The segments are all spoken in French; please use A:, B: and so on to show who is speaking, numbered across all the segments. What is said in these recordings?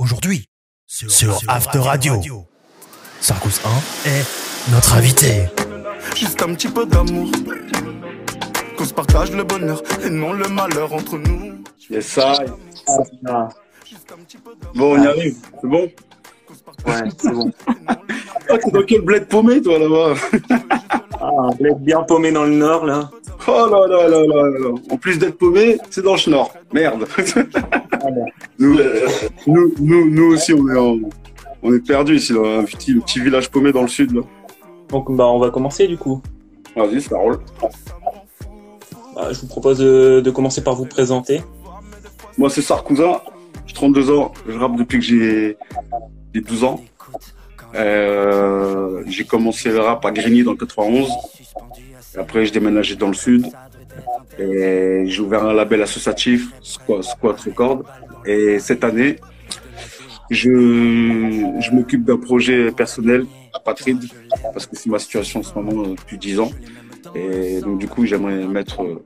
A: Aujourd'hui, sur After Radio, Sarkouz 1 est notre invité.
B: Juste un petit peu d'amour. Qu'on se partage le bonheur et non le malheur entre nous.
C: Yes, ça. Bon, on y arrive. C'est bon?
D: Ouais, c'est bon.
C: Ah, t'es dans quel bled paumé, toi, là-bas?
D: Ah, va être bien paumé dans le nord, là.
C: Oh là là là là là. En plus d'être paumé, c'est dans le nord. Merde. Nous, nous, nous, nous aussi, on est, en- on est perdus ici, dans un petit, petit village paumé dans le sud. Là.
D: Donc, bah, on va commencer, du coup.
C: Vas-y, ça roule.
D: Bah, je vous propose de, de commencer par vous présenter.
C: Moi, c'est Sarkouza. J'ai 32 ans. Je rappe depuis que j'ai j'ai 12 ans. Euh, j'ai commencé le rap à Grigny dans le 91. Et après, je déménageais dans le sud. Et j'ai ouvert un label associatif, Squat, Squat Record. Et cette année, je, je m'occupe d'un projet personnel, Apatride, parce que c'est ma situation en ce moment euh, depuis 10 ans. Et donc, du coup, j'aimerais mettre, euh,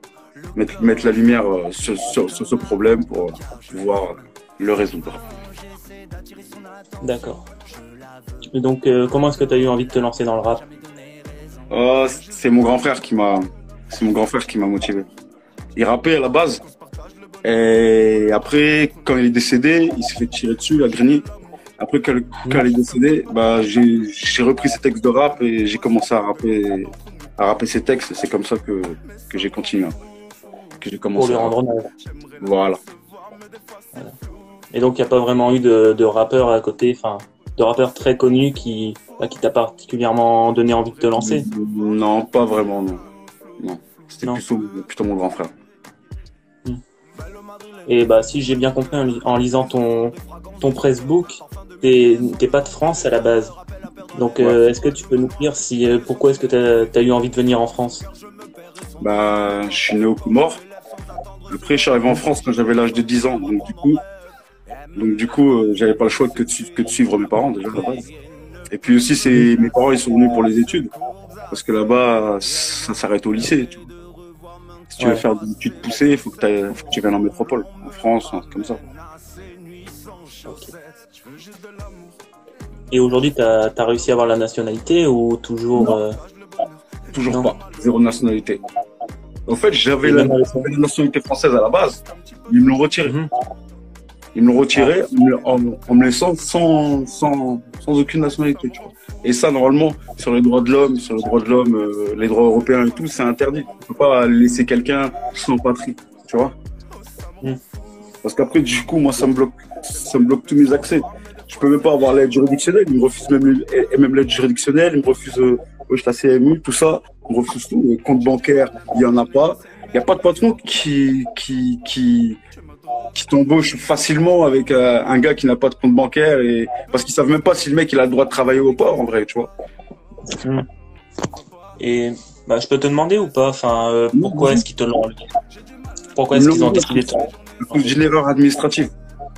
C: mettre, mettre la lumière euh, sur, sur- sur ce problème pour pouvoir le résoudre.
D: D'accord. Et donc, euh, comment est-ce que tu as eu envie de te lancer dans le rap?
C: Oh, c'est mon grand frère qui m'a, c'est mon grand frère qui m'a motivé. Il rappait à la base. Et après, quand il est décédé, il s'est fait tirer dessus à Grigny. Après, quand, quand il est décédé, bah, j'ai, repris ses textes de rap et j'ai commencé à rapper, à rapper ses textes. C'est comme ça que, que j'ai continué. Que j'ai
D: pour
C: commencé à
D: rendre honneur
C: Voilà.
D: Et donc, il n'y a pas vraiment eu de, de rappeur à côté, enfin, de rappeur très connu qui, bah, qui t'a particulièrement donné envie de te lancer?
C: Non, pas vraiment, non. Non. C'était plutôt mon grand frère.
D: Et bah, si j'ai bien compris en, li- en lisant ton, ton pressbook, t'es pas de France à la base. Donc, euh, est-ce que tu peux nous dire si, euh, pourquoi est-ce que tu as, eu envie de venir en France?
C: Bah, je suis né au Comores. Après, je suis arrivé en France quand j'avais l'âge de 10 ans. Donc, du coup, donc, du coup, euh, j'avais pas le choix que de, suivre- que de suivre mes parents, déjà, à la base. Et puis aussi, mes parents, ils sont venus pour les études. Parce que là-bas, ça s'arrête au lycée, tu vois. Si tu veux faire des études poussées, il faut que, t'ailles- faut que tu viennes en métropole. En France, comme ça.
D: Et aujourd'hui, tu as, réussi à avoir la nationalité ou toujours euh,
C: Toujours
D: Non.
C: pas. Zéro nationalité. En fait, j'avais la, nationalité française à la base. Ils me l'ont retiré.
D: Mhm.
C: Ils me l'ont retiré en me laissant sans, sans, sans aucune nationalité. Tu vois. Et ça, normalement, sur les droits de l'homme, sur les droits de l'homme, euh, les droits européens et tout, c'est interdit. On peut pas laisser quelqu'un sans patrie. Tu vois
D: Mhm.
C: Parce qu'après, du coup, moi, ça me bloque, ça me bloque tous mes accès. Je peux même pas avoir l'aide juridictionnelle. Ils me refusent même, le- et même l'aide juridictionnelle. Ils me refusent euh, la CMU, tout ça. Ils me refusent tout. Les comptes bancaires, il y en a pas. Il n'y a pas de patron qui, qui, qui, qui t'embauche facilement avec euh, un gars qui n'a pas de compte bancaire et parce qu'ils savent même pas si le mec il a le droit de travailler au port en vrai, tu vois.
D: Et bah, je peux te demander ou pas? Enfin, euh, Pourquoi est-ce qu'ils te l'ont Pourquoi est-ce qu'ils ont décidé de
C: cause d'une erreur administrative.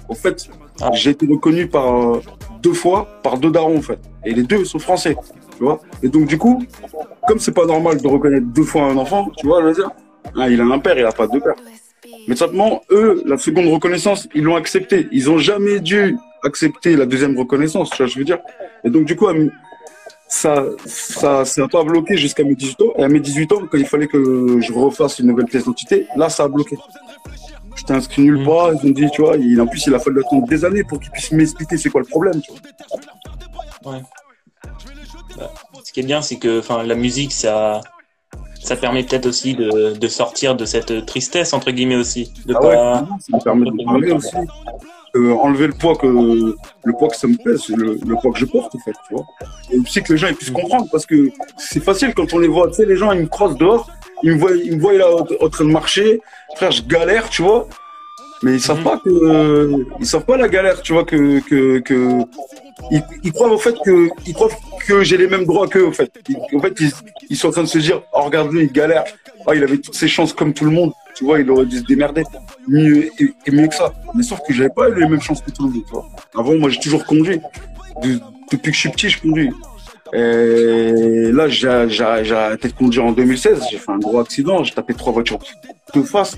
C: En fait,
D: Ah.
C: j'ai été reconnu par euh, deux fois par deux darons en fait, et les deux sont français, tu vois. Et donc du coup, comme c'est pas normal de reconnaître deux fois un enfant, tu vois, je veux dire, ah, il a un père, il a pas deux pères. Mais simplement, eux, la seconde reconnaissance, ils l'ont accepté. Ils ont jamais dû accepter la deuxième reconnaissance, tu vois, je veux dire. Et donc, du coup, ça, ça, ça a pas bloqué jusqu'à mes 18 ans. Et à mes 18 ans, quand il fallait que je refasse une nouvelle pièce d'identité, là, ça a bloqué. J'étais inscrit nulle
D: Mhm.
C: part. Ils ont dit, tu vois, il, en plus, il a fallu attendre des années pour qu'ils puissent m'expliquer c'est quoi le problème, tu vois.
D: Bah, ce qui est bien, c'est que la musique, ça, ça permet peut-être aussi de, de sortir de cette tristesse, entre guillemets aussi. De
C: Ah
D: pas...
C: ouais, ça me permet de parler aussi. Euh, enlever le poids que le poids que ça me pèse, le, le poids que je porte en fait, tu vois. Et aussi que les gens ils puissent comprendre parce que c'est facile quand on les voit, tu sais, les gens ils me croisent dehors, ils me voient, ils me voient là en, train de marcher, frère, je galère, tu vois. Mais ils savent
D: Mhm.
C: pas que ils savent pas la galère, tu vois que que que ils, croient au fait que ils croient que j'ai les mêmes droits qu'eux en fait. Ils- en fait ils, sont en train de se dire oh regarde lui il galère, oh, il avait toutes ses chances comme tout le monde, tu vois, il aurait dû se démerder mieux et, mieux que ça. Mais sauf que j'avais pas eu les mêmes chances que tout le monde, tu vois. Avant moi j'ai toujours conduit. De- depuis que je suis petit je conduis. Et là j'ai arrêté de conduire en 2016, j'ai fait un gros accident, j'ai tapé trois voitures de face.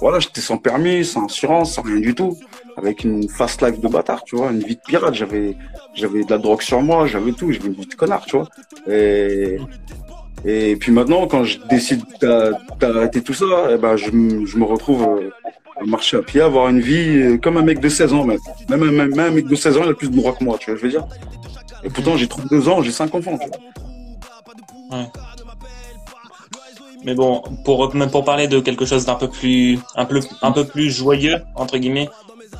C: Voilà, j'étais sans permis, sans assurance, sans rien du tout. Avec une fast life de bâtard, tu vois, une vie de pirate. J'avais, j'avais de la drogue sur moi, j'avais tout, j'avais une vie de connard, tu vois. Et, puis maintenant, quand je décide d'arrêter tout ça, eh ben, je, me retrouve euh, à marcher à pied, avoir une vie euh, comme un mec de 16 ans, même. Même, même, un mec de 16 ans, il a plus de droits que moi, tu vois, je veux dire. Et pourtant, j'ai 32 ans, j'ai 5 enfants, tu vois.
D: Ouais. Mais bon, pour, pour parler de quelque chose d'un peu plus, un peu, un peu plus joyeux, entre guillemets,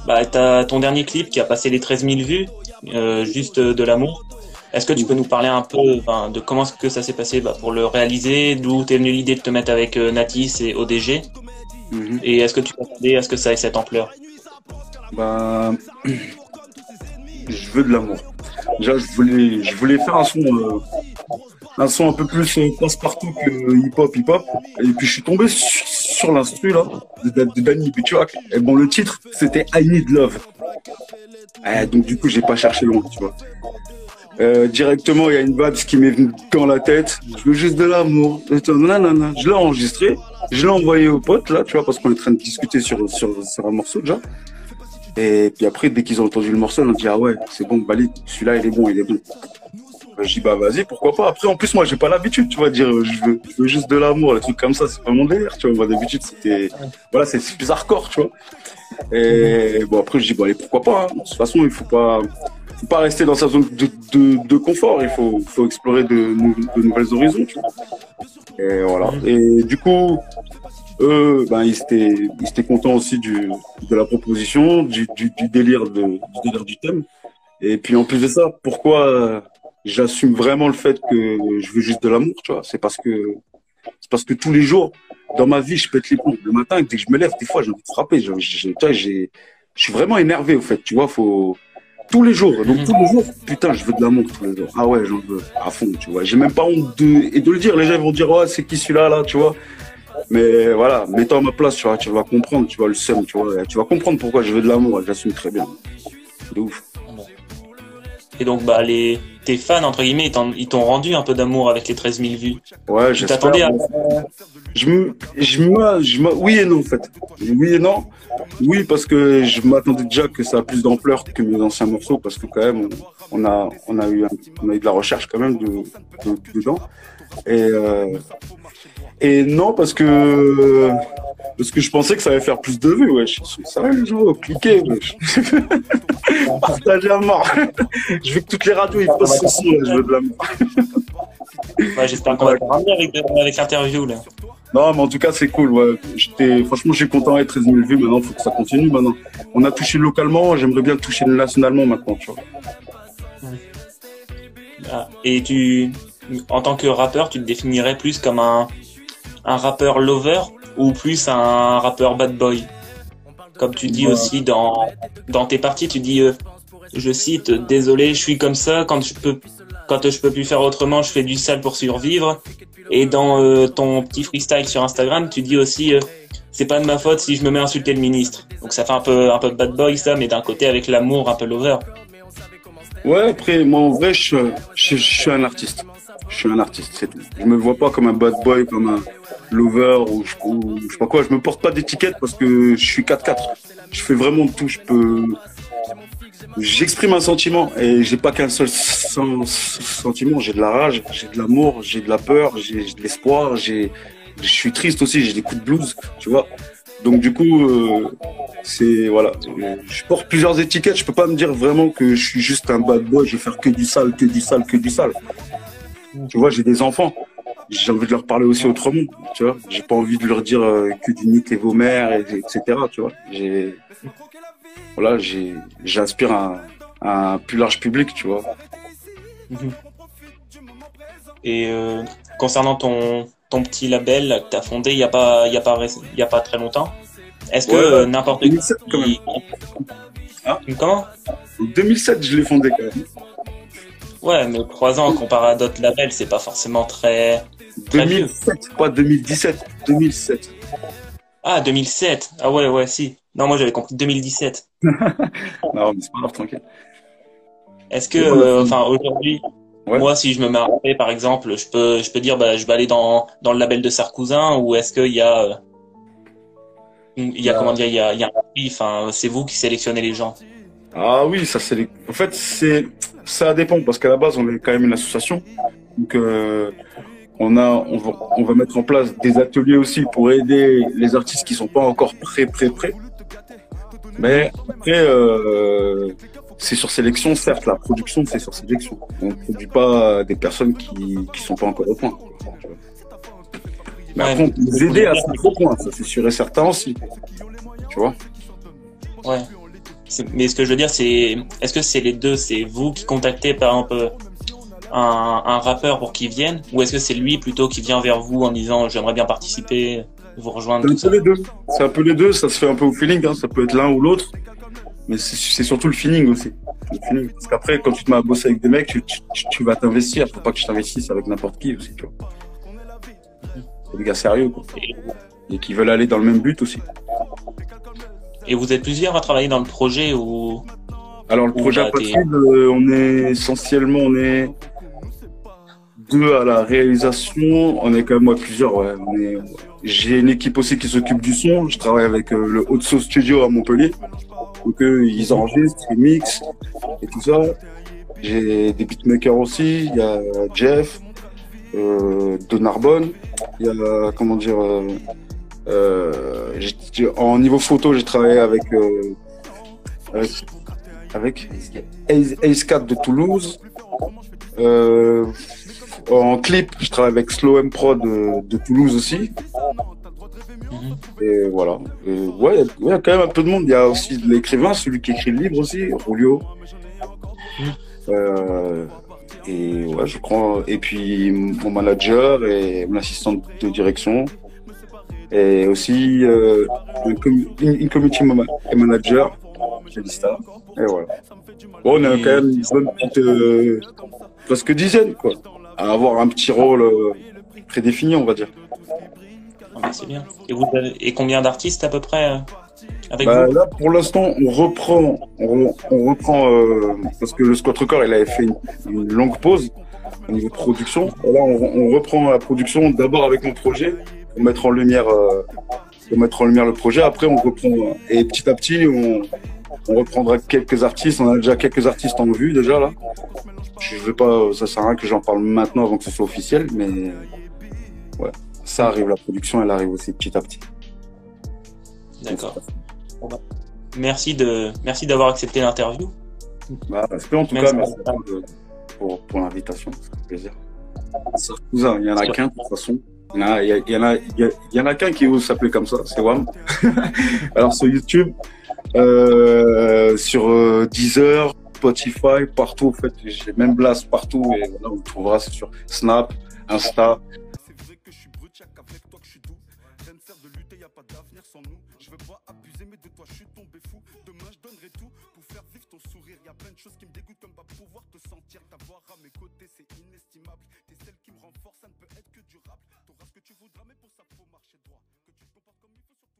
D: bah, t'as ton dernier clip qui a passé les 13 000 vues, euh, juste de l'amour. Est-ce que tu peux nous parler un peu de comment que ça s'est passé bah, pour le réaliser, d'où t'es venu l'idée de te mettre avec euh, Natis et ODG mhm. Et est-ce que tu t'attendais à ce que ça ait cette ampleur?
C: Bah, je veux de l'amour. Déjà, je voulais, je voulais faire un son, euh, un son un peu plus euh, passe-partout que hip-hop, hip-hop. Et puis je suis tombé sur, l'instru là de, Danny Butchak. Et bon, le titre c'était I Need Love. donc du coup, j'ai pas cherché loin, tu vois. Euh, directement, il y a une babs qui m'est venue dans la tête. Je veux juste de l'amour. Je l'ai enregistré. Je l'ai envoyé au pote, là, tu vois, parce qu'on est en train de discuter sur, sur, sur un morceau déjà. Et puis après, dès qu'ils ont entendu le morceau, on a dit, ah ouais, c'est bon, Bali, celui-là, il est bon, il est bon. Je dis, bah vas-y, pourquoi pas. Après, en plus, moi, j'ai pas l'habitude, tu vois, de dire, je veux, je veux juste de l'amour, les trucs comme ça, c'est pas mon délire, tu vois. Moi, d'habitude, c'était, voilà, c'est plus hardcore, tu vois. Et bon, après, je dis, bon, allez, pourquoi pas. Hein. De toute façon, il faut pas, faut pas rester dans sa zone de, de, de confort. Il faut, faut explorer de, de nouvelles horizons. Tu vois. Et voilà. Et du coup, eux, ben, ils étaient, ils étaient contents aussi du, de la proposition, du, du, du délire de, du délire du thème. Et puis en plus de ça, pourquoi j'assume vraiment le fait que je veux juste de l'amour, tu vois C'est parce que c'est parce que tous les jours dans ma vie, je pète les plombs. Le matin, dès que je me lève, des fois, j'ai envie de frapper. Je, je, je, je suis vraiment énervé, au fait. Tu vois, faut tous les jours. Donc tous les jours, putain, je veux de l'amour tous les jours. Ah ouais, j'en veux à fond, tu vois. J'ai même pas honte de et de le dire. Les gens vont dire ouais, c'est qui celui-là là, tu vois. Mais voilà, mets-toi à ma place, tu vois, tu vas comprendre, tu vois le seum, tu vois. Tu vas comprendre pourquoi je veux de l'amour. J'assume très bien. De ouf.
D: Et donc bah les tes fans entre guillemets, ils t'ont rendu un peu d'amour avec les 13 000 vues.
C: Ouais, je t'attendais à. Je me, je me, je me, oui et non en fait. Oui et non. Oui, parce que je m'attendais déjà que ça a plus d'ampleur que mes anciens morceaux, parce que quand même, on a, on a eu, on a eu de la recherche quand même de, de, dedans. Et, euh, et non, parce que, parce que je pensais que ça allait faire plus de vues, wesh. Ça va, les gens, cliquez, wesh. Partagez à mort. je veux que toutes les radios, ils passent ce son, je veux de la
D: mort. Ouais, j'espère qu'on va te avec, avec l'interview, là.
C: Non, mais en tout cas, c'est cool. Ouais. J'étais, franchement, suis content d'être 13 000 vues. Maintenant, il faut que ça continue. Maintenant, on a touché localement. J'aimerais bien toucher nationalement maintenant, tu vois.
D: Ah, et tu, en tant que rappeur, tu te définirais plus comme un, un rappeur lover? Ou plus un rappeur bad boy Comme tu dis aussi dans, dans tes parties, tu dis, euh, je cite, désolé, je suis comme ça. Quand je peux, quand je peux plus faire autrement, je fais du sale pour survivre. Et dans euh, ton petit freestyle sur Instagram, tu dis aussi euh, c'est pas de ma faute si je me mets à insulter le ministre. Donc ça fait un peu un peu bad boy ça, mais d'un côté avec l'amour un peu lover.
C: Ouais, après moi en vrai je, je, suis un artiste. Je suis un artiste, c'est tout. Je me vois pas comme un bad boy, comme un lover ou je, ou, je sais pas quoi. Je me porte pas d'étiquette parce que je suis 4-4. Je fais vraiment tout. Je peux j'exprime un sentiment et j'ai pas qu'un seul sentiment. J'ai de la rage, j'ai de l'amour, j'ai de la peur, j'ai de l'espoir, j'ai, je suis triste aussi, j'ai des coups de blues, tu vois. Donc du coup, euh, c'est voilà, je porte plusieurs étiquettes. Je peux pas me dire vraiment que je suis juste un bad boy. Je vais faire que du sale, que du sale, que du sale. Tu vois, j'ai des enfants. J'ai envie de leur parler aussi autrement, tu vois. J'ai pas envie de leur dire euh, que du niquer vos mères, etc. Tu vois. J'ai voilà, j'inspire un, un plus large public, tu vois. Mhm.
D: Et euh, concernant ton, ton petit label que tu as fondé il n'y a, pas, y a, pas, y a pas très longtemps, est-ce que euh, n'importe qui. Quand même.
C: Hein?
D: Comment?
C: 2007, je l'ai fondé quand même.
D: Ouais, mais trois ans comparé à d'autres labels, c'est pas forcément très.
C: très 2007, pas 2017, 2007.
D: Ah, 2007. Ah ouais, ouais, si. Non, moi j'avais compris 2017. non,
C: mais c'est pas grave, tranquille.
D: Est-ce que, euh, enfin, aujourd'hui, moi, si je me mets à rapper, par exemple, je peux, je peux dire, bah, je vais aller dans, dans le label de Sarkousin, ou est-ce qu'il y a. Euh, Il y a comment dire, il y a, il y a un prix. Enfin, c'est vous qui sélectionnez les gens.
C: Ah oui, ça c'est. En fait, c'est ça dépend parce qu'à la base, on est quand même une association. Donc, euh, on a, on va, on va mettre en place des ateliers aussi pour aider les artistes qui sont pas encore prêts, prêts, prêts. Mais après, euh, c'est sur sélection, certes, la production c'est sur sélection. On ne produit pas des personnes qui qui sont pas encore au point. Mais après, on peut aider à se au point, ça c'est sûr et certain aussi. Tu vois?
D: Ouais. Mais ce que je veux dire, c'est, est-ce que c'est les deux? C'est vous qui contactez par exemple un, un rappeur pour qu'il vienne, ou est-ce que c'est lui plutôt qui vient vers vous en disant j'aimerais bien participer, vous rejoindre
C: C'est un peu les deux. C'est un peu les deux, ça se fait un peu au feeling, hein. ça peut être l'un ou l'autre. Mais c'est surtout le feeling aussi. Le feeling. Parce qu'après, quand tu te mets à bosser avec des mecs, tu, tu, tu- tu vas t'investir. Faut pas que tu t'investisses avec n'importe qui aussi, tu vois. C'est des gars sérieux, quoi. Et qui veulent aller dans le même but aussi.
D: Et vous êtes plusieurs à travailler dans le projet ou
C: Alors, le projet
D: bah,
C: Apatride, euh, on est essentiellement, on est deux à la réalisation. On est quand même, moi, plusieurs, ouais. Est- J'ai une équipe aussi qui s'occupe du son. Je travaille avec euh, le Otso Studio à Montpellier. Donc, eux, ils enregistrent, ils mixent et tout ça. J'ai des beatmakers aussi. Il y a Jeff, euh, de Narbonne. Il y a, comment dire, euh, euh, en niveau photo, j'ai travaillé avec, euh, avec, avec Ace, Ace 4 de Toulouse. Euh, en clip, je travaille avec Slow M Pro de, de Toulouse aussi. Et voilà. Ouais, il y a- il y a quand même un peu de monde. Il y a aussi l'écrivain, celui qui écrit le livre aussi, Julio. Euh, et ouais, je crois. Et puis mon manager et mon assistante de direction. Et aussi euh, une, une community ma- manager, Jelista. Et voilà. Bon, on a quand même une bonne petite, euh, presque dizaine, quoi. À avoir un petit rôle euh, prédéfini, on va dire.
D: Ah bah, C'est bien. Et, vous avez- et combien d'artistes à peu près euh, avec
C: Bah,
D: vous?
C: là, pour l'instant, on reprend, on, on reprend euh, parce que le Squat Record, il avait fait une, une longue pause au niveau de production. Et là, on, on reprend la production d'abord avec mon projet pour mettre en lumière, euh, pour mettre en lumière le projet. Après, on reprend et petit à petit, on, on reprendra quelques artistes. On a déjà quelques artistes en vue déjà là. Je veux pas, ça sert à rien que j'en parle maintenant avant que ce soit officiel, mais ouais, ça arrive. La production, elle arrive aussi petit à petit.
D: D'accord. Bah, Merci de merci d'avoir accepté l'interview.
C: Bah, en tout
D: Merci.
C: cas, merci pour, pour, l'invitation, c'est un plaisir. Il y en a qu'un de toute façon. Il y en a, y en a, y en a qu'un qui ose s'appeler comme ça, c'est Wam. Alors sur YouTube, euh, sur euh, Deezer, Spotify, partout en fait, j'ai même Blast partout et voilà, on le trouvera c'est sur Snap, Insta.
B: Sans nous. Je veux pas abuser, mais de toi je suis tombé fou. Demain je donnerai tout pour faire vivre ton sourire. Y a plein de choses qui me dégoûtent comme pas pouvoir te sentir. T'avoir à mes côtés, c'est inestimable. T'es celle qui me renforce, ça ne peut être que durable. T'auras ce que tu voudras, mais pour ça faut marcher droit. Que tu te comportes comme il faut.